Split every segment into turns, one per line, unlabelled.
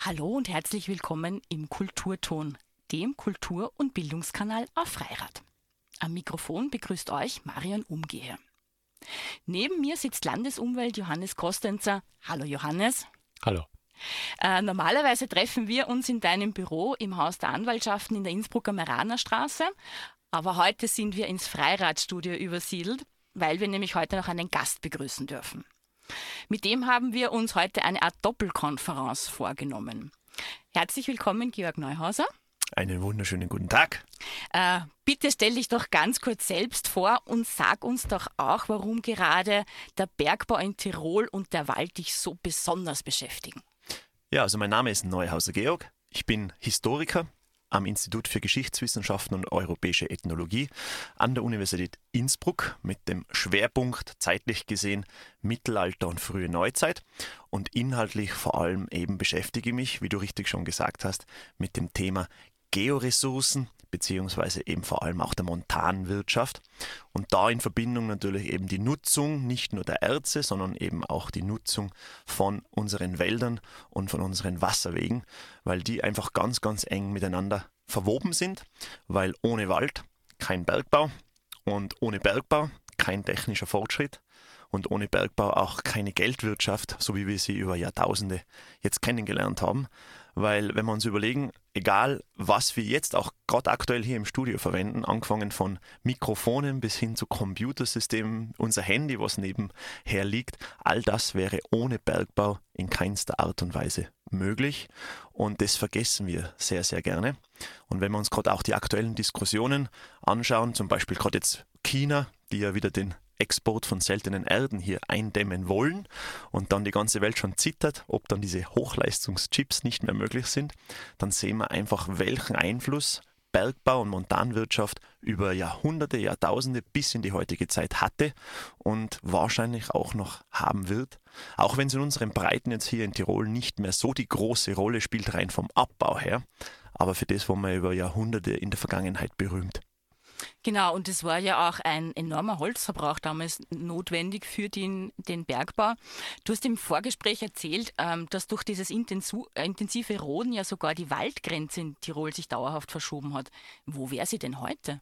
Hallo und herzlich willkommen im Kulturton, dem Kultur- und Bildungskanal auf Freirad. Am Mikrofon begrüßt euch Marion Umgeher. Neben mir sitzt Landesumwelt Johannes Kostenzer. Hallo Johannes.
Hallo.
Äh, normalerweise treffen wir uns in deinem Büro im Haus der Anwaltschaften in der Innsbrucker Meranerstraße, aber heute sind wir ins Freiradstudio übersiedelt, weil wir nämlich heute noch einen Gast begrüßen dürfen. Mit dem haben wir uns heute eine Art Doppelkonferenz vorgenommen. Herzlich willkommen, Georg Neuhauser.
Einen wunderschönen guten Tag.
Äh, bitte stell dich doch ganz kurz selbst vor und sag uns doch auch, warum gerade der Bergbau in Tirol und der Wald dich so besonders beschäftigen.
Ja, also mein Name ist Neuhauser Georg. Ich bin Historiker am Institut für Geschichtswissenschaften und Europäische Ethnologie an der Universität Innsbruck mit dem Schwerpunkt zeitlich gesehen Mittelalter und frühe Neuzeit. Und inhaltlich vor allem eben beschäftige ich mich, wie du richtig schon gesagt hast, mit dem Thema Georessourcen beziehungsweise eben vor allem auch der Montanwirtschaft und da in Verbindung natürlich eben die Nutzung nicht nur der Erze, sondern eben auch die Nutzung von unseren Wäldern und von unseren Wasserwegen, weil die einfach ganz, ganz eng miteinander verwoben sind, weil ohne Wald kein Bergbau und ohne Bergbau kein technischer Fortschritt und ohne Bergbau auch keine Geldwirtschaft, so wie wir sie über Jahrtausende jetzt kennengelernt haben. Weil wenn wir uns überlegen, egal was wir jetzt auch gerade aktuell hier im Studio verwenden, angefangen von Mikrofonen bis hin zu Computersystemen, unser Handy, was nebenher liegt, all das wäre ohne Bergbau in keinster Art und Weise möglich. Und das vergessen wir sehr, sehr gerne. Und wenn wir uns gerade auch die aktuellen Diskussionen anschauen, zum Beispiel gerade jetzt China, die ja wieder den Export von seltenen Erden hier eindämmen wollen und dann die ganze Welt schon zittert, ob dann diese Hochleistungschips nicht mehr möglich sind, dann sehen wir einfach, welchen Einfluss Bergbau und Montanwirtschaft über Jahrhunderte, Jahrtausende bis in die heutige Zeit hatte und wahrscheinlich auch noch haben wird. Auch wenn es in unseren Breiten jetzt hier in Tirol nicht mehr so die große Rolle spielt, rein vom Abbau her, aber für das waren wir über Jahrhunderte in der Vergangenheit berühmt.
Genau, und es war ja auch ein enormer Holzverbrauch damals notwendig für den, den Bergbau. Du hast im Vorgespräch erzählt, ähm, dass durch dieses äh, intensive Roden ja sogar die Waldgrenze in Tirol sich dauerhaft verschoben hat. Wo wäre sie denn heute?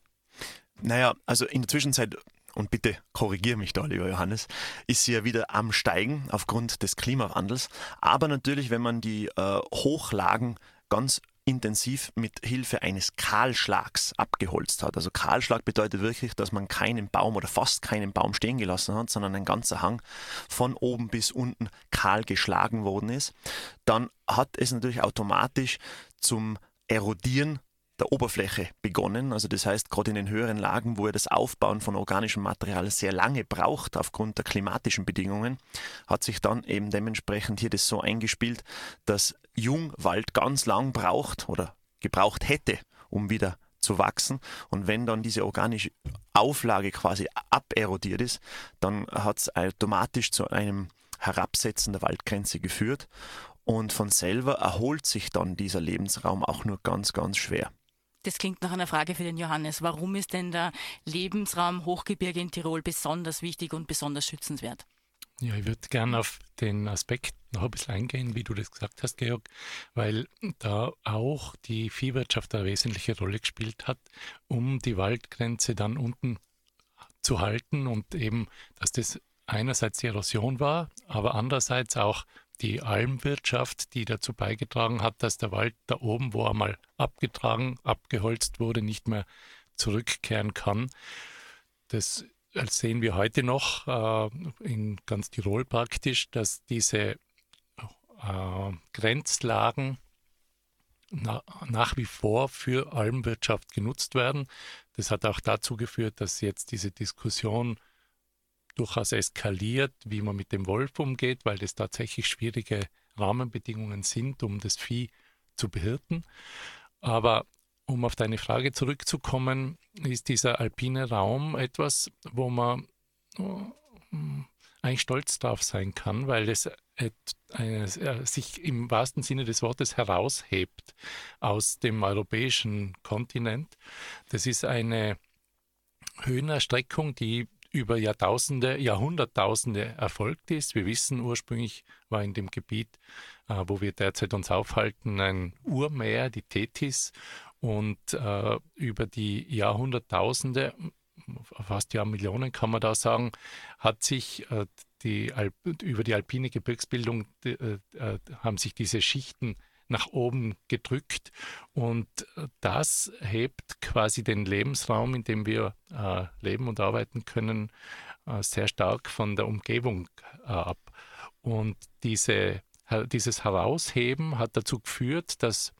Naja, also in der Zwischenzeit und bitte korrigiere mich da, lieber Johannes, ist sie ja wieder am Steigen aufgrund des Klimawandels. Aber natürlich, wenn man die äh, Hochlagen ganz intensiv mit Hilfe eines Kahlschlags abgeholzt hat. Also Kahlschlag bedeutet wirklich, dass man keinen Baum oder fast keinen Baum stehen gelassen hat, sondern ein ganzer Hang von oben bis unten kahl geschlagen worden ist. Dann hat es natürlich automatisch zum Erodieren der Oberfläche begonnen. Also das heißt, gerade in den höheren Lagen, wo er das Aufbauen von organischem Material sehr lange braucht aufgrund der klimatischen Bedingungen, hat sich dann eben dementsprechend hier das so eingespielt, dass Jungwald ganz lang braucht oder gebraucht hätte, um wieder zu wachsen. Und wenn dann diese organische Auflage quasi aberodiert ist, dann hat es automatisch zu einem Herabsetzen der Waldgrenze geführt. Und von selber erholt sich dann dieser Lebensraum auch nur ganz, ganz schwer.
Das klingt nach einer Frage für den Johannes. Warum ist denn der Lebensraum Hochgebirge in Tirol besonders wichtig und besonders schützenswert?
Ja, ich würde gerne auf den Aspekt noch ein bisschen eingehen, wie du das gesagt hast, Georg, weil da auch die Viehwirtschaft eine wesentliche Rolle gespielt hat, um die Waldgrenze dann unten zu halten und eben, dass das einerseits die Erosion war, aber andererseits auch die Almwirtschaft, die dazu beigetragen hat, dass der Wald da oben, wo er mal abgetragen, abgeholzt wurde, nicht mehr zurückkehren kann. Das sehen wir heute noch äh, in ganz Tirol praktisch, dass diese äh, Grenzlagen na, nach wie vor für Almwirtschaft genutzt werden. Das hat auch dazu geführt, dass jetzt diese Diskussion durchaus eskaliert, wie man mit dem Wolf umgeht, weil das tatsächlich schwierige Rahmenbedingungen sind, um das Vieh zu behirten. Aber um auf deine Frage zurückzukommen, ist dieser alpine Raum etwas, wo man oh, eigentlich stolz drauf sein kann, weil es sich im wahrsten Sinne des Wortes heraushebt aus dem europäischen Kontinent. Das ist eine Höhenerstreckung, die über Jahrtausende, Jahrhunderttausende erfolgt ist. Wir wissen, ursprünglich war in dem Gebiet, äh, wo wir derzeit uns aufhalten, ein Urmeer, die Tethys. Und äh, über die Jahrhunderttausende, fast Jahrmillionen kann man da sagen, hat sich äh, die Alp, über die alpine Gebirgsbildung äh, äh, haben sich diese Schichten nach oben gedrückt und das hebt quasi den Lebensraum, in dem wir äh, leben und arbeiten können, äh, sehr stark von der Umgebung äh, ab. Und diese, dieses Herausheben hat dazu geführt, dass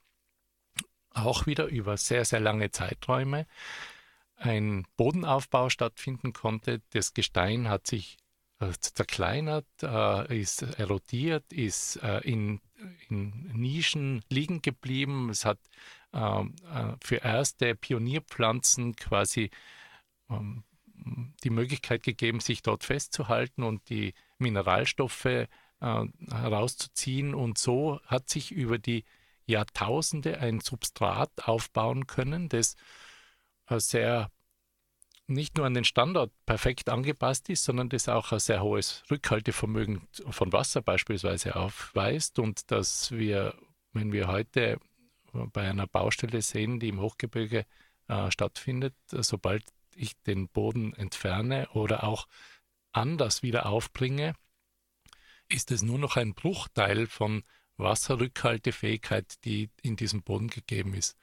auch wieder über sehr, sehr lange Zeiträume ein Bodenaufbau stattfinden konnte. Das Gestein hat sich äh, zerkleinert, äh, ist erodiert, ist äh, in, in, Nischen liegen geblieben. Es hat ähm, für erste Pionierpflanzen quasi ähm, die Möglichkeit gegeben, sich dort festzuhalten und die Mineralstoffe herauszuziehen. Und so hat sich über die Jahrtausende ein Substrat aufbauen können, das sehr nicht nur an den Standort perfekt angepasst ist, sondern das auch ein sehr hohes Rückhaltevermögen von Wasser beispielsweise aufweist und dass wir, wenn wir heute bei einer Baustelle sehen, die im Hochgebirge äh, stattfindet, sobald ich den Boden entferne oder auch anders wieder aufbringe, ist es nur noch ein Bruchteil von Wasserrückhaltefähigkeit, die in diesem Boden gegeben ist.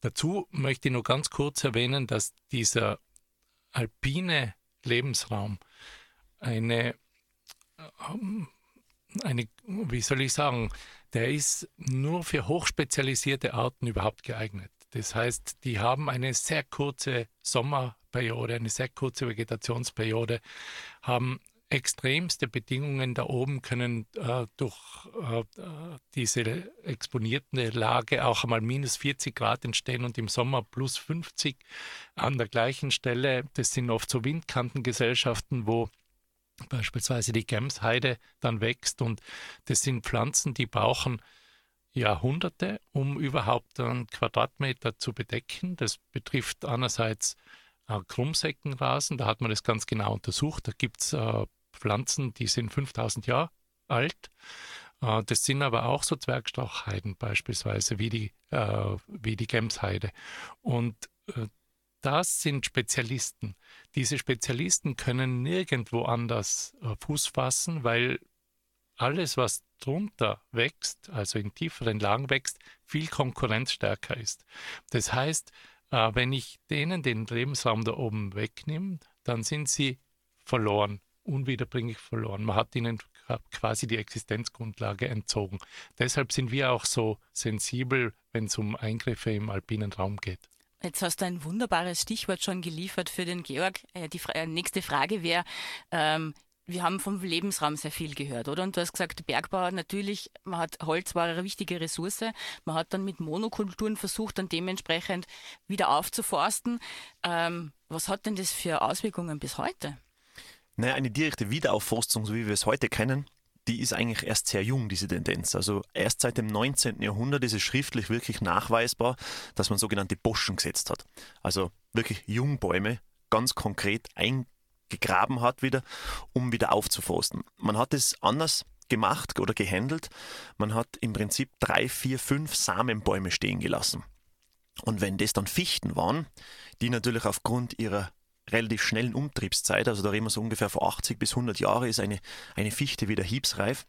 Dazu möchte ich nur ganz kurz erwähnen, dass dieser alpine Lebensraum eine, ähm, eine, wie soll ich sagen, der ist nur für hochspezialisierte Arten überhaupt geeignet. Das heißt, die haben eine sehr kurze Sommerperiode, eine sehr kurze Vegetationsperiode, haben extremste Bedingungen da oben können äh, durch äh, diese exponierte Lage auch einmal minus 40 Grad entstehen und im Sommer plus 50 an der gleichen Stelle. Das sind oft so Windkantengesellschaften, wo beispielsweise die Gemsheide dann wächst und das sind Pflanzen, die brauchen Jahrhunderte, um überhaupt einen Quadratmeter zu bedecken. Das betrifft einerseits äh, Krummsäckenrasen, da hat man das ganz genau untersucht. Da gibt es äh, Pflanzen, die sind 5000 Jahre alt. Äh, das sind aber auch so Zwergstrauchheiden beispielsweise, wie die, äh, wie die Gemsheide. Und äh, das sind Spezialisten. Diese Spezialisten können nirgendwo anders Fuß fassen, weil alles, was drunter wächst, also in tieferen Lagen wächst, viel konkurrenzstärker ist. Das heißt, wenn ich denen den Lebensraum da oben wegnehme, dann sind sie verloren unwiederbringlich verloren. Man hat ihnen quasi die Existenzgrundlage entzogen. Deshalb sind wir auch so sensibel, wenn es um Eingriffe im alpinen Raum geht.
Jetzt hast du ein wunderbares Stichwort schon geliefert für den Georg. Äh, die äh, nächste Frage wäre, ähm, wir haben vom Lebensraum sehr viel gehört, oder? Und du hast gesagt, Bergbau natürlich, man hat Holz war eine wichtige Ressource. Man hat dann mit Monokulturen versucht, dann dementsprechend wieder aufzuforsten. Ähm, was hat denn das für Auswirkungen bis heute?
Naja, eine direkte Wiederaufforstung, so wie wir es heute kennen, die ist eigentlich erst sehr jung, diese Tendenz. Also erst seit dem 19. Jahrhundert ist es schriftlich wirklich nachweisbar, dass man sogenannte Boschen gesetzt hat. Also wirklich Jungbäume ganz konkret eingegraben hat wieder, um wieder aufzuforsten. Man hat es anders gemacht oder gehandelt. Man hat im Prinzip drei, vier, fünf Samenbäume stehen gelassen. Und wenn das dann Fichten waren, die natürlich aufgrund ihrer relativ schnellen Umtriebszeit, also da reden wir so ungefähr vor 80 bis 100 Jahre, ist eine, eine Fichte wieder hiebsreif.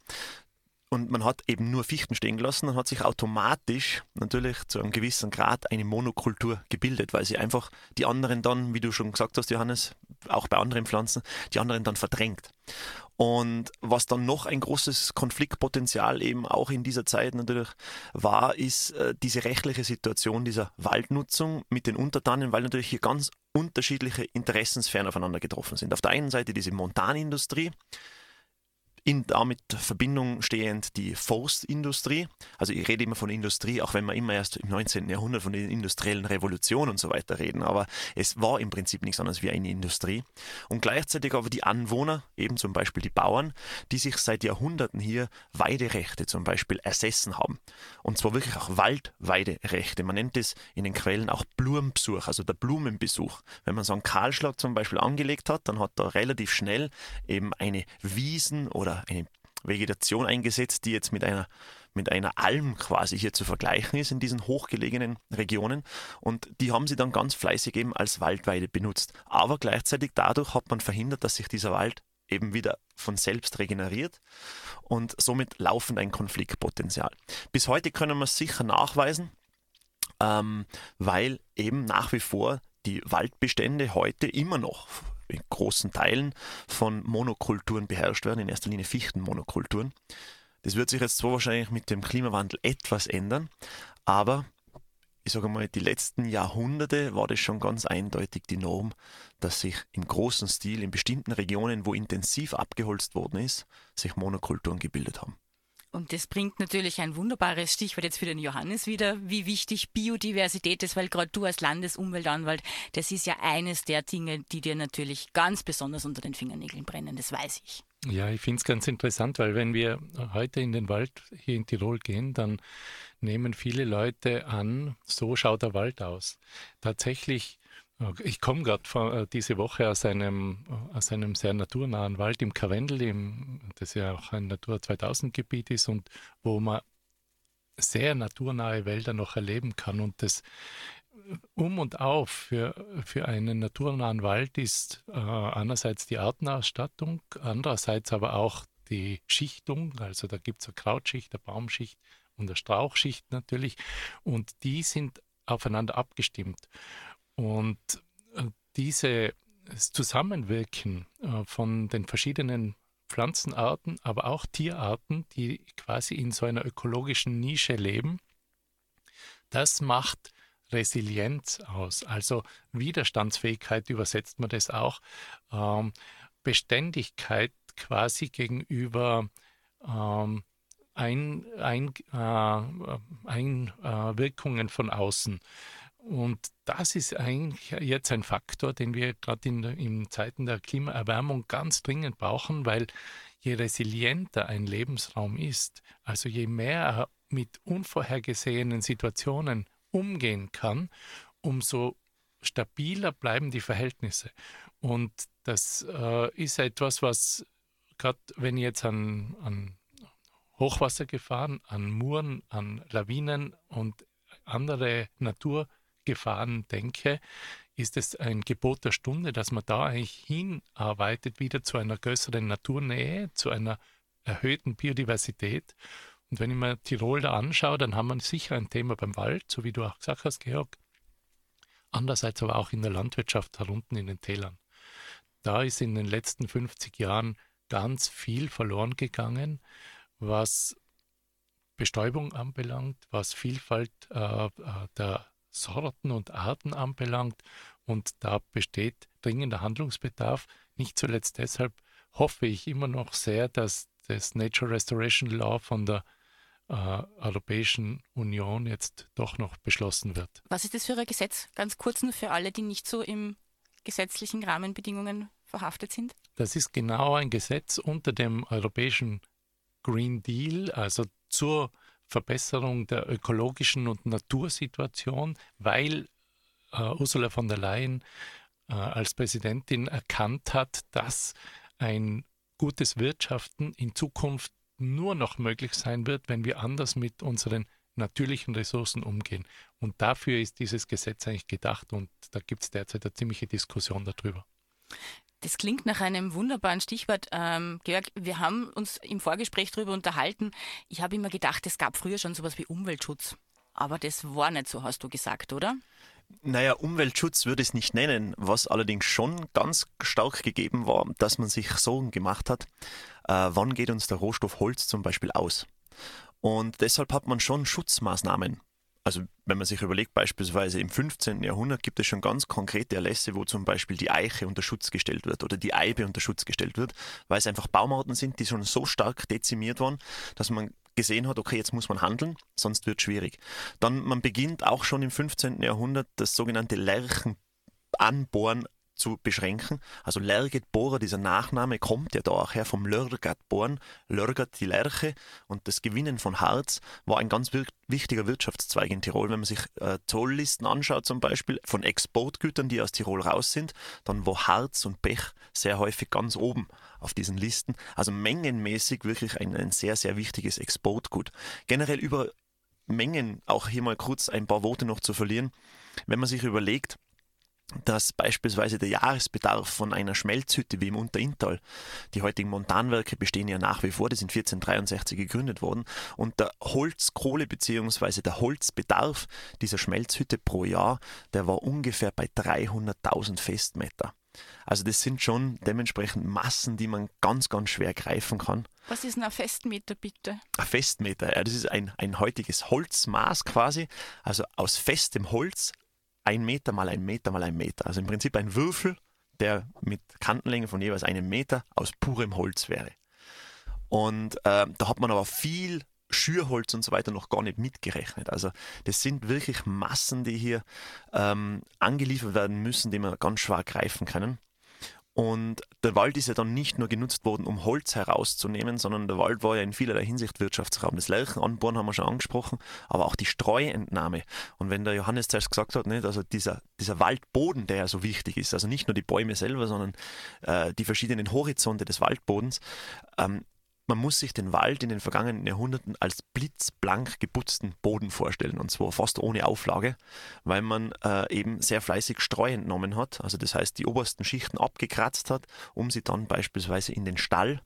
Und man hat eben nur Fichten stehen gelassen und hat sich automatisch natürlich zu einem gewissen Grad eine Monokultur gebildet, weil sie einfach die anderen dann, wie du schon gesagt hast, Johannes, auch bei anderen Pflanzen, die anderen dann verdrängt. Und was dann noch ein großes Konfliktpotenzial eben auch in dieser Zeit natürlich war, ist äh, diese rechtliche Situation dieser Waldnutzung mit den Untertanen, weil natürlich hier ganz unterschiedliche Interessensphären aufeinander getroffen sind. Auf der einen Seite diese Montanindustrie, in damit Verbindung stehend die Forstindustrie. Also ich rede immer von Industrie, auch wenn wir immer erst im 19. Jahrhundert von der industriellen Revolution und so weiter reden. Aber es war im Prinzip nichts anderes wie eine Industrie. Und gleichzeitig aber die Anwohner, eben zum Beispiel die Bauern, die sich seit Jahrhunderten hier Weiderechte zum Beispiel ersessen haben. Und zwar wirklich auch Waldweiderechte. Man nennt es in den Quellen auch Blumenbesuch, also der Blumenbesuch. Wenn man so einen Kahlschlag zum Beispiel angelegt hat, dann hat da relativ schnell eben eine Wiesen oder oder eine Vegetation eingesetzt, die jetzt mit einer, mit einer Alm quasi hier zu vergleichen ist in diesen hochgelegenen Regionen. Und die haben sie dann ganz fleißig eben als Waldweide benutzt. Aber gleichzeitig dadurch hat man verhindert, dass sich dieser Wald eben wieder von selbst regeneriert und somit laufend ein Konfliktpotenzial. Bis heute können wir es sicher nachweisen, ähm, weil eben nach wie vor die Waldbestände heute immer noch in großen Teilen von Monokulturen beherrscht werden, in erster Linie Fichtenmonokulturen. Das wird sich jetzt zwar wahrscheinlich mit dem Klimawandel etwas ändern, aber ich sage mal, die letzten Jahrhunderte war das schon ganz eindeutig die Norm, dass sich im großen Stil in bestimmten Regionen, wo intensiv abgeholzt worden ist, sich Monokulturen gebildet haben.
Und das bringt natürlich ein wunderbares Stichwort jetzt für den Johannes wieder, wie wichtig Biodiversität ist, weil gerade du als Landesumweltanwalt, das ist ja eines der Dinge, die dir natürlich ganz besonders unter den Fingernägeln brennen, das weiß ich.
Ja, ich finde es ganz interessant, weil wenn wir heute in den Wald hier in Tirol gehen, dann nehmen viele Leute an, so schaut der Wald aus. Tatsächlich ich komme gerade äh, diese Woche aus einem, äh, aus einem sehr naturnahen Wald im Karwendel, im, das ja auch ein Natur 2000 Gebiet ist und wo man sehr naturnahe Wälder noch erleben kann. Und das äh, um und auf für, für einen naturnahen Wald ist äh, einerseits die Artenausstattung, andererseits aber auch die Schichtung. Also da gibt es eine Krautschicht, eine Baumschicht und eine Strauchschicht natürlich. Und die sind aufeinander abgestimmt. Und äh, dieses Zusammenwirken äh, von den verschiedenen Pflanzenarten, aber auch Tierarten, die quasi in so einer ökologischen Nische leben, das macht Resilienz aus, also Widerstandsfähigkeit übersetzt man das auch, ähm, Beständigkeit quasi gegenüber ähm, ein, ein, äh, Einwirkungen von außen. Und das ist eigentlich jetzt ein Faktor, den wir gerade in, in Zeiten der Klimaerwärmung ganz dringend brauchen, weil je resilienter ein Lebensraum ist, also je mehr er mit unvorhergesehenen Situationen umgehen kann, umso stabiler bleiben die Verhältnisse. Und das äh, ist etwas, was gerade wenn ich jetzt an, an Hochwassergefahren, an Muren, an Lawinen und andere Natur Gefahren denke, ist es ein Gebot der Stunde, dass man da eigentlich hinarbeitet, wieder zu einer größeren Naturnähe, zu einer erhöhten Biodiversität. Und wenn ich mir Tirol da anschaue, dann haben wir sicher ein Thema beim Wald, so wie du auch gesagt hast, Georg. Andererseits aber auch in der Landwirtschaft herunten in den Tälern. Da ist in den letzten 50 Jahren ganz viel verloren gegangen, was Bestäubung anbelangt, was Vielfalt äh, äh der Sorten und Arten anbelangt. Und da besteht dringender Handlungsbedarf. Nicht zuletzt deshalb hoffe ich immer noch sehr, dass das Nature Restoration Law von der äh, Europäischen Union jetzt doch noch beschlossen wird.
Was ist das für ein Gesetz? Ganz kurz nur für alle, die nicht so im gesetzlichen Rahmenbedingungen verhaftet sind.
Das ist genau ein Gesetz unter dem Europäischen Green Deal, also zur Verbesserung der ökologischen und Natursituation, weil äh, Ursula von der Leyen äh, als Präsidentin erkannt hat, dass ein gutes Wirtschaften in Zukunft nur noch möglich sein wird, wenn wir anders mit unseren natürlichen Ressourcen umgehen. Und dafür ist dieses Gesetz eigentlich gedacht und da gibt es derzeit eine ziemliche Diskussion darüber.
Das klingt nach einem wunderbaren Stichwort. Ähm, Georg, wir haben uns im Vorgespräch darüber unterhalten. Ich habe immer gedacht, es gab früher schon sowas wie Umweltschutz. Aber das war nicht so, hast du gesagt, oder?
Naja, Umweltschutz würde ich es nicht nennen, was allerdings schon ganz stark gegeben war, dass man sich Sorgen gemacht hat, äh, wann geht uns der Rohstoff Holz zum Beispiel aus. Und deshalb hat man schon Schutzmaßnahmen Also wenn man sich überlegt, beispielsweise im 15. Jahrhundert gibt es schon ganz konkrete Erlässe, wo zum Beispiel die Eiche unter Schutz gestellt wird oder die Eibe unter Schutz gestellt wird, weil es einfach Baumarten sind, die schon so stark dezimiert waren, dass man gesehen hat, okay, jetzt muss man handeln, sonst wird es schwierig. Dann man beginnt auch schon im 15. Jahrhundert das sogenannte Lärchenanbohren zu beschränken. Also Lergetbohrer, dieser Nachname kommt ja da auch her vom Lörgatborn, Lörgat die Lerche und das Gewinnen von Harz war ein ganz wichtiger Wirtschaftszweig in Tirol. Wenn man sich äh, Zolllisten anschaut zum Beispiel von Exportgütern, die aus Tirol raus sind, dann war Harz und Pech sehr häufig ganz oben auf diesen Listen. Also mengenmäßig wirklich ein, ein sehr, sehr wichtiges Exportgut. Generell über Mengen auch hier mal kurz ein paar Worte noch zu verlieren. Wenn man sich überlegt, dass beispielsweise der Jahresbedarf von einer Schmelzhütte wie im Unterinntal, die heutigen Montanwerke bestehen ja nach wie vor, die sind 1463 gegründet worden, und der Holzkohle bzw. der Holzbedarf dieser Schmelzhütte pro Jahr, der war ungefähr bei 300.000 Festmeter. Also das sind schon dementsprechend Massen, die man ganz, ganz schwer greifen kann.
Was ist ein Festmeter bitte?
Ein Festmeter, ja, das ist ein, ein heutiges Holzmaß quasi, also aus festem Holz ein Meter mal ein Meter mal ein Meter. Also im Prinzip ein Würfel, der mit Kantenlänge von jeweils einem Meter aus purem Holz wäre. Und äh, da hat man aber viel Schürholz und so weiter noch gar nicht mitgerechnet. Also das sind wirklich Massen, die hier ähm, angeliefert werden müssen, die man ganz schwer greifen können. Und der Wald ist ja dann nicht nur genutzt worden, um Holz herauszunehmen, sondern der Wald war ja in vielerlei Hinsicht Wirtschaftsraum. Das Lärchenanbohren haben wir schon angesprochen, aber auch die Streuentnahme. Und wenn der Johannes zuerst gesagt hat, nicht, also dieser, dieser Waldboden, der ja so wichtig ist, also nicht nur die Bäume selber, sondern äh, die verschiedenen Horizonte des Waldbodens, ähm, man muss sich den Wald in den vergangenen Jahrhunderten als blitzblank geputzten Boden vorstellen und zwar fast ohne Auflage, weil man äh, eben sehr fleißig Streu entnommen hat, also das heißt die obersten Schichten abgekratzt hat, um sie dann beispielsweise in den Stall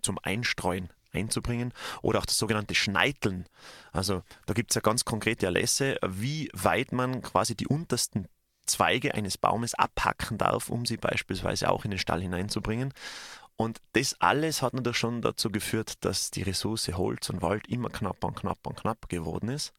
zum Einstreuen einzubringen oder auch das sogenannte Schneiteln. Also da gibt es ja ganz konkrete Erlässe, wie weit man quasi die untersten Zweige eines Baumes abhacken darf, um sie beispielsweise auch in den Stall hineinzubringen. Und das alles hat natürlich schon dazu geführt, dass die Ressource Holz und Wald immer knapper und knapper und knapper geworden ist.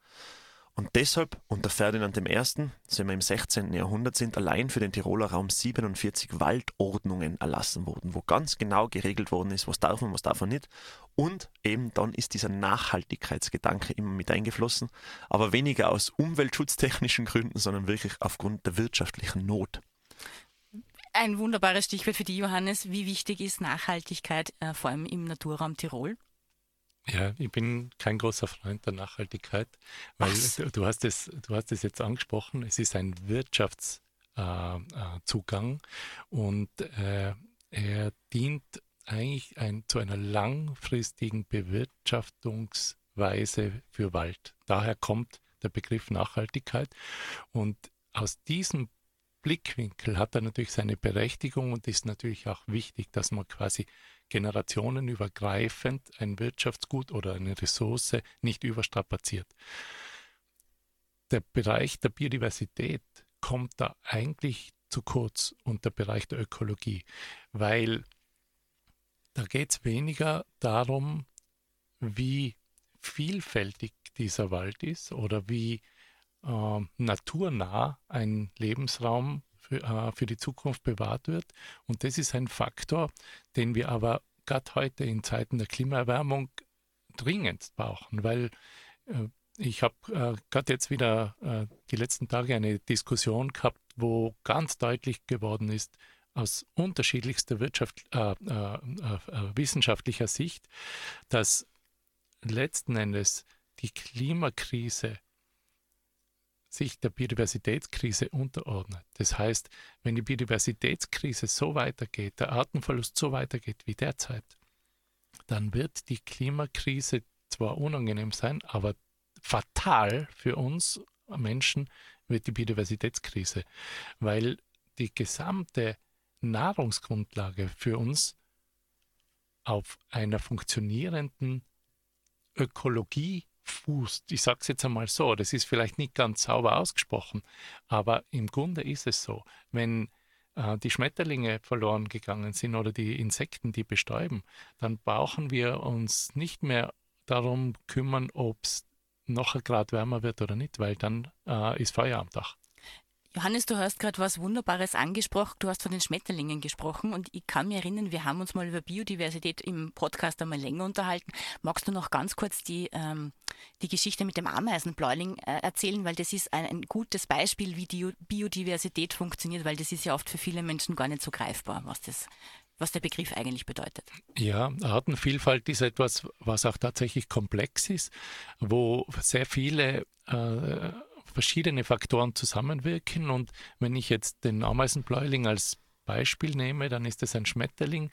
Und deshalb, unter Ferdinand I., sind wir im 16. Jahrhundert, sind allein für den Tiroler Raum 47 Waldordnungen erlassen worden, wo ganz genau geregelt worden ist, was darf man, was darf man nicht. Und eben dann ist dieser Nachhaltigkeitsgedanke immer mit eingeflossen, aber weniger aus umweltschutztechnischen Gründen, sondern wirklich aufgrund der wirtschaftlichen Not.
Ein wunderbares Stichwort für die Johannes. Wie wichtig ist Nachhaltigkeit, äh, vor allem im Naturraum Tirol?
Ja, ich bin kein großer Freund der Nachhaltigkeit, weil du, du, hast es, du hast es jetzt angesprochen, es ist ein Wirtschaftszugang äh, äh, und äh, er dient eigentlich ein, zu einer langfristigen Bewirtschaftungsweise für Wald. Daher kommt der Begriff Nachhaltigkeit und aus diesem Blickwinkel hat er natürlich seine Berechtigung und ist natürlich auch wichtig, dass man quasi generationenübergreifend ein Wirtschaftsgut oder eine Ressource nicht überstrapaziert. Der Bereich der Biodiversität kommt da eigentlich zu kurz und der Bereich der Ökologie, weil da geht es weniger darum, wie vielfältig dieser Wald ist oder wie äh, naturnah ein Lebensraum für, äh, für die Zukunft bewahrt wird. Und das ist ein Faktor, den wir aber gerade heute in Zeiten der Klimaerwärmung dringend brauchen, weil äh, ich habe äh, gerade jetzt wieder äh, die letzten Tage eine Diskussion gehabt, wo ganz deutlich geworden ist, aus unterschiedlichster Wirtschaft, äh, äh, äh, wissenschaftlicher Sicht, dass letzten Endes die Klimakrise sich der Biodiversitätskrise unterordnet. Das heißt, wenn die Biodiversitätskrise so weitergeht, der Artenverlust so weitergeht wie derzeit, dann wird die Klimakrise zwar unangenehm sein, aber fatal für uns Menschen wird die Biodiversitätskrise, weil die gesamte Nahrungsgrundlage für uns auf einer funktionierenden Ökologie fußt. Ich sage es jetzt einmal so, das ist vielleicht nicht ganz sauber ausgesprochen, aber im Grunde ist es so. Wenn äh, die Schmetterlinge verloren gegangen sind oder die Insekten, die bestäuben, dann brauchen wir uns nicht mehr darum kümmern, ob es noch ein Grad wärmer wird oder nicht, weil dann äh, ist Feuer am Dach.
Johannes, du hast gerade was Wunderbares angesprochen. Du hast von den Schmetterlingen gesprochen und ich kann mich erinnern, wir haben uns mal über Biodiversität im Podcast einmal länger unterhalten. Magst du noch ganz kurz die, ähm, die Geschichte mit dem Ameisenbläuling äh, erzählen, weil das ist ein, ein, gutes Beispiel, wie die Biodiversität funktioniert, weil das ist ja oft für viele Menschen gar nicht so greifbar, was das was der Begriff eigentlich bedeutet.
Ja, Artenvielfalt ist etwas, was auch tatsächlich komplex ist, wo sehr viele äh, verschiedene Faktoren zusammenwirken. Und wenn ich jetzt den Ameisenbläuling als Beispiel nehme, dann ist es ein Schmetterling.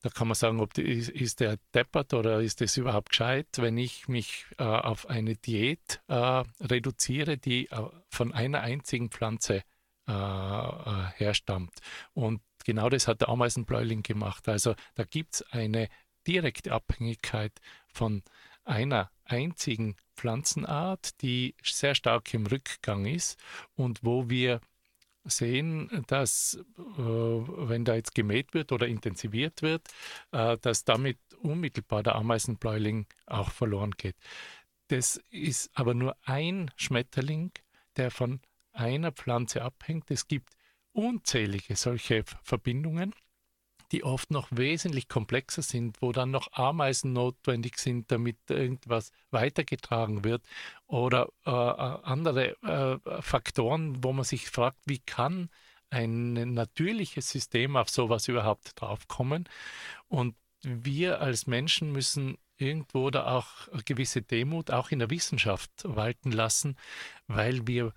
Da kann man sagen, ob die, ist der deppert oder ist es überhaupt gescheit, wenn ich mich äh, auf eine Diät äh, reduziere, die äh, von einer einzigen Pflanze äh, äh, herstammt. Und genau das hat der Ameisenbläuling gemacht. Also da gibt es eine direkte Abhängigkeit von einer einzigen Pflanzenart, die sehr stark im Rückgang ist und wo wir sehen, dass äh, wenn da jetzt gemäht wird oder intensiviert wird, äh, dass damit unmittelbar der Ameisenbläuling auch verloren geht. Das ist aber nur ein Schmetterling, der von einer Pflanze abhängt. Es gibt unzählige solche Verbindungen, die oft noch wesentlich komplexer sind, wo dann noch Ameisen notwendig sind, damit irgendwas weitergetragen wird oder äh, äh andere äh, Faktoren, wo man sich fragt, wie kann ein natürliches System auf sowas überhaupt draufkommen? Und wir als Menschen müssen irgendwo da auch gewisse Demut auch in der Wissenschaft walten lassen, weil wir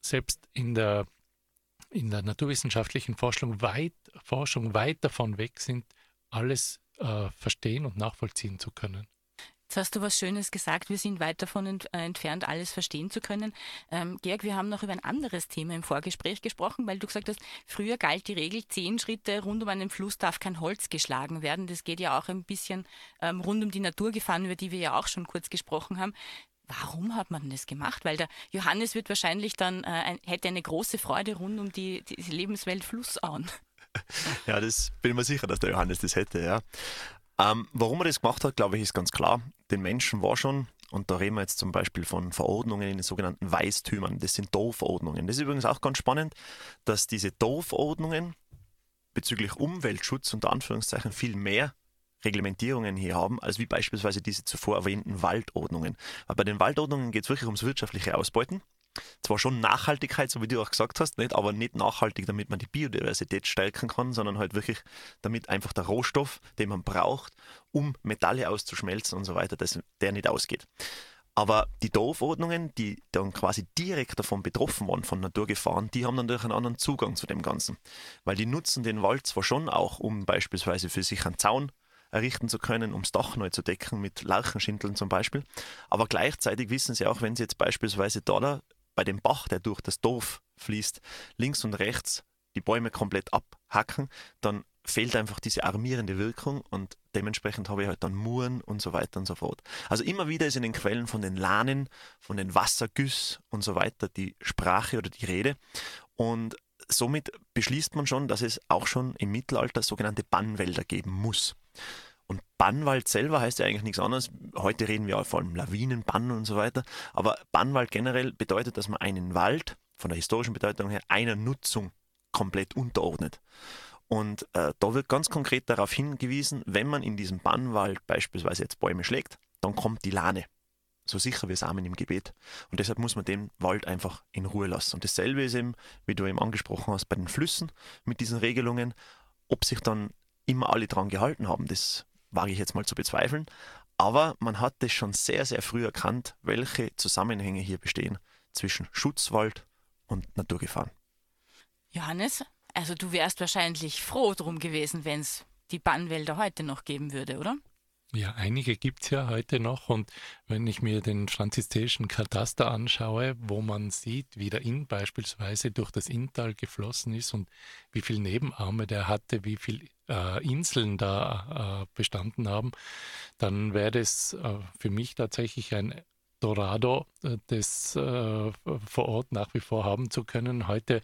selbst in der, in der naturwissenschaftlichen Forschung weit, Forschung weit davon weg sind, alles äh, verstehen und nachvollziehen zu können.
Jetzt hast du was Schönes gesagt. Wir sind weit davon ent äh, entfernt, alles verstehen zu können. Ähm, Georg, wir haben noch über ein anderes Thema im Vorgespräch gesprochen, weil du gesagt hast, früher galt die Regel, zehn Schritte rund um einen Fluss darf kein Holz geschlagen werden. Das geht ja auch ein bisschen ähm, rund um die Naturgefahren, über die wir ja auch schon kurz gesprochen haben. Warum hat man das gemacht? Weil der Johannes wird wahrscheinlich dann, äh, hätte eine große Freude rund um die, die Lebenswelt Flussauen.
Ja, das bin ich mir sicher, dass der Johannes das hätte, ja. Ähm, warum er das gemacht hat, glaube ich, ist ganz klar. Den Menschen war schon, und da reden wir jetzt zum Beispiel von Verordnungen in den sogenannten Weistümern, das sind Dorfordnungen. Das ist übrigens auch ganz spannend, dass diese Dorfordnungen bezüglich Umweltschutz unter Anführungszeichen viel mehr Reglementierungen hier haben, als wie beispielsweise diese zuvor erwähnten Waldordnungen. Aber bei den Waldordnungen geht es wirklich ums wirtschaftliche Ausbeuten. Zwar schon Nachhaltigkeit, so wie du auch gesagt hast, nicht, aber nicht nachhaltig, damit man die Biodiversität stärken kann, sondern halt wirklich, damit einfach der Rohstoff, den man braucht, um Metalle auszuschmelzen und so weiter, dass der nicht ausgeht. Aber die Dorfordnungen, die dann quasi direkt davon betroffen waren, von Naturgefahren, die haben dann durch einen anderen Zugang zu dem Ganzen. Weil die nutzen den Wald zwar schon auch, um beispielsweise für sich einen Zaun errichten zu können, ums Dach neu zu decken, mit Lauchenschindeln zum Beispiel. Aber gleichzeitig wissen sie auch, wenn sie jetzt beispielsweise da bei dem Bach, der durch das Dorf fließt, links und rechts die Bäume komplett abhacken, dann fehlt einfach diese armierende Wirkung und dementsprechend habe ich halt dann Muren und so weiter und so fort. Also immer wieder ist in den Quellen von den Lahnen, von den Wassergüss und so weiter die Sprache oder die Rede und somit beschließt man schon, dass es auch schon im Mittelalter sogenannte Bannwälder geben muss. Und Bannwald selber heißt ja eigentlich nichts anderes. Heute reden wir vor allem Lawinenbann und so weiter. Aber Bannwald generell bedeutet, dass man einen Wald von der historischen Bedeutung her einer Nutzung komplett unterordnet. Und äh, da wird ganz konkret darauf hingewiesen, wenn man in diesem Bannwald beispielsweise jetzt Bäume schlägt, dann kommt die Lane. So sicher wie Samen im Gebet. Und deshalb muss man den Wald einfach in Ruhe lassen. Und dasselbe ist eben, wie du eben angesprochen hast, bei den Flüssen mit diesen Regelungen. Ob sich dann immer alle dran gehalten haben, das wage ich jetzt mal zu bezweifeln. Aber man hat das schon sehr, sehr früh erkannt, welche Zusammenhänge hier bestehen zwischen Schutzwald und Naturgefahren.
Johannes, also du wärst wahrscheinlich froh drum gewesen, wenn es die Bannwälder heute noch geben würde, oder?
Ja, einige gibt es ja heute noch und wenn ich mir den franziskanischen Kataster anschaue, wo man sieht, wie der Inn beispielsweise durch das Inntal geflossen ist und wie viele Nebenarme der hatte, wie viele äh, Inseln da äh, bestanden haben, dann wäre das äh, für mich tatsächlich ein Dorado, äh, das äh, vor Ort nach wie vor haben zu können. Heute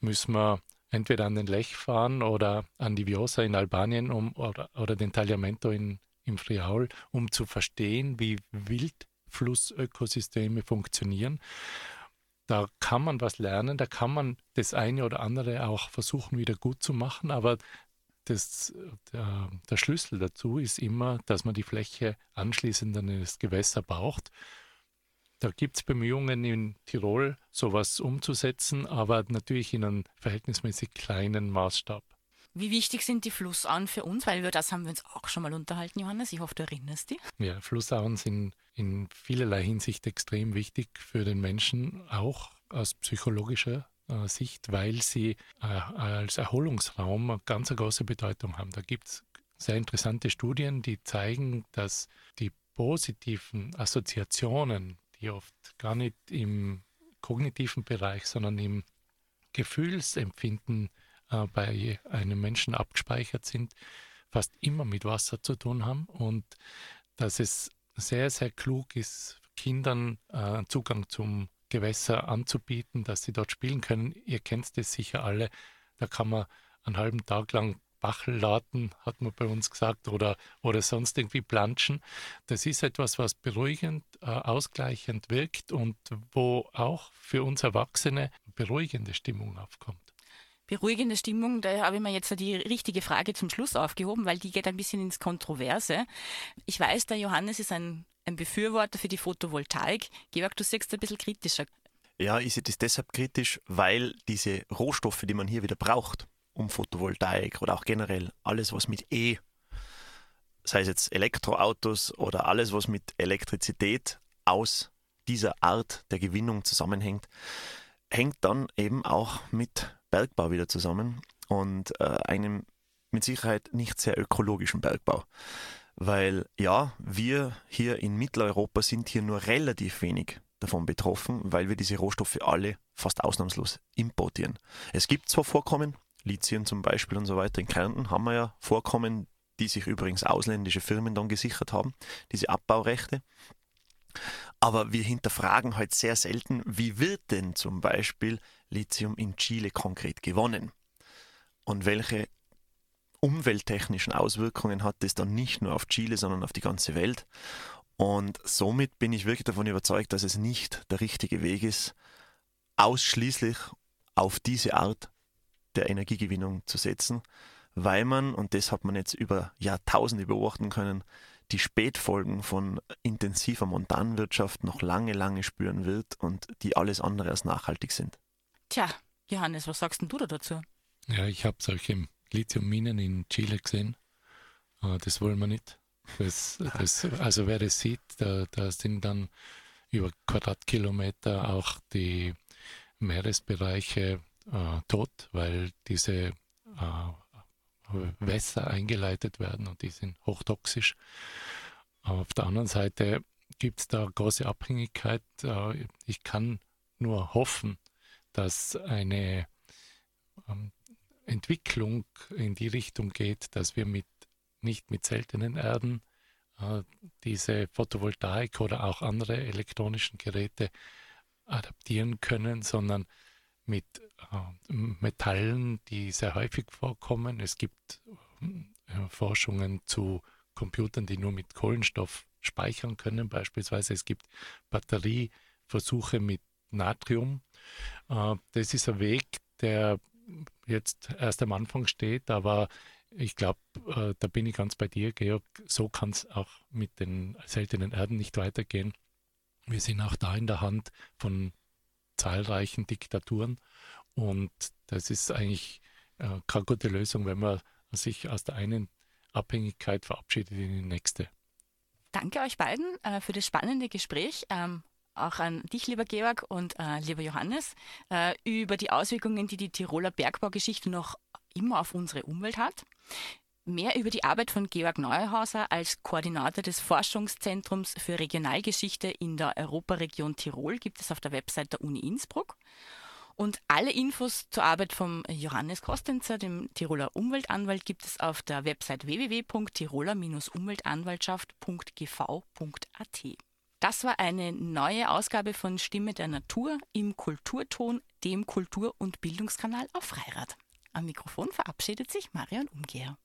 müssen wir entweder an den Lech fahren oder an die Viosa in Albanien um, oder, oder den Tagliamento in im Friaul, um zu verstehen, wie wild Flussökosysteme funktionieren. Da kann man was lernen, da kann man das eine oder andere auch versuchen wieder gut zu machen, aber das, der, der, Schlüssel dazu ist immer, dass man die Fläche anschließend an das Gewässer braucht. Da gibt es Bemühungen in Tirol, sowas umzusetzen, aber natürlich in einem verhältnismäßig kleinen Maßstab.
Wie wichtig sind die Flussauen für uns? Weil über das haben wir uns auch schon mal unterhalten, Johannes. Ich hoffe, du erinnerst dich.
Ja, Flussauen sind in vielerlei Hinsicht extrem wichtig für den Menschen, auch aus psychologischer Sicht, weil sie äh, als Erholungsraum ganz eine große Bedeutung haben. Da gibt es sehr interessante Studien, die zeigen, dass die positiven Assoziationen, die oft gar nicht im kognitiven Bereich, sondern im Gefühlsempfinden äh, bei einem Menschen abgespeichert sind, fast immer mit Wasser zu tun haben und dass es sehr, sehr klug ist, Kindern äh, Zugang zum Gewässer anzubieten, dass sie dort spielen können. Ihr kennt das sicher alle. Da kann man einen halben Tag lang Bachellaten, hat man bei uns gesagt, oder, oder sonst irgendwie planschen. Das ist etwas, was beruhigend, äh, ausgleichend wirkt und wo auch für uns Erwachsene beruhigende Stimmung aufkommt
beruhigende Stimmung, da habe ich mir jetzt die richtige Frage zum Schluss aufgehoben, weil die geht ein bisschen ins Kontroverse. Ich weiß, der Johannes ist ein, ein Befürworter für die Photovoltaik. Georg, du siehst ein bisschen kritischer.
Ja, ich sehe das deshalb kritisch, weil diese Rohstoffe, die man hier wieder braucht, um Photovoltaik oder auch generell alles, was mit E, sei es jetzt Elektroautos oder alles, was mit Elektrizität aus dieser Art der Gewinnung zusammenhängt, hängt dann eben auch mit Bergbau wieder zusammen und äh, einem mit Sicherheit nicht sehr ökologischen Bergbau. Weil ja, wir hier in Mitteleuropa sind hier nur relativ wenig davon betroffen, weil wir diese Rohstoffe alle fast ausnahmslos importieren. Es gibt zwar Vorkommen, Lithium zum Beispiel und so weiter in Kärnten haben wir ja Vorkommen, die sich übrigens ausländische Firmen dann gesichert haben, diese Abbaurechte. Aber wir hinterfragen halt sehr selten, wie wird denn zum Beispiel Lithium in Chile konkret gewonnen? Und welche umwelttechnischen Auswirkungen hat das dann nicht nur auf Chile, sondern auf die ganze Welt? Und somit bin ich wirklich davon überzeugt, dass es nicht der richtige Weg ist, ausschließlich auf diese Art der Energiegewinnung zu setzen, weil man, und das hat man jetzt über Jahrtausende beobachten können, die Spätfolgen von intensiver Montanwirtschaft noch lange, lange spüren wird und die alles andere als nachhaltig sind.
Tja, Johannes, was sagst denn du da dazu?
Ja, ich habe solche Lithiumminen in Chile gesehen. Ah, das wollen wir nicht. Das, das, also wer das sieht, da, da sind dann über Quadratkilometer auch die Meeresbereiche äh, tot, weil diese äh, Wässer eingeleitet werden und die sind hochtoxisch. Auf der anderen Seite gibt es da große Abhängigkeit. Äh, ich kann nur hoffen, dass eine ähm, Entwicklung in die Richtung geht, dass wir mit nicht mit seltenen Erden äh, diese Photovoltaik oder auch andere elektronischen Geräte adaptieren können, sondern mit äh, Metallen, die sehr häufig vorkommen. Es gibt äh, Forschungen zu Computern, die nur mit Kohlenstoff speichern können, beispielsweise. Es gibt Batterieversuche mit Natrium. Äh, das ist ein Weg, der jetzt erst am Anfang steht, aber ich glaube, äh, da bin ich ganz bei dir, Georg. So kann es auch mit den seltenen Erden nicht weitergehen. Wir sind auch da in der Hand von zahlreichen Diktaturen und das ist eigentlich äh, keine gute Lösung, wenn man sich aus der einen Abhängigkeit verabschiedet in die nächste.
Danke euch beiden äh, für das spannende Gespräch. Ähm, auch an dich, lieber Georg und äh, lieber Johannes, äh, über die Auswirkungen, die die Tiroler Bergbaugeschichte noch immer auf unsere Umwelt hat. Mehr über die Arbeit von Georg Neuhauser als Koordinator des Forschungszentrums für Regionalgeschichte in der Europaregion Tirol gibt es auf der Website der Uni Innsbruck. Und alle Infos zur Arbeit von Johannes Kostenzer, dem Tiroler Umweltanwalt, gibt es auf der Website www.tiroler-umweltanwaltschaft.gv.at. Das war eine neue Ausgabe von Stimme der Natur im Kulturton, dem Kultur- und Bildungskanal auf Freirad. Am Mikrofon verabschiedet sich Marion Umgeher.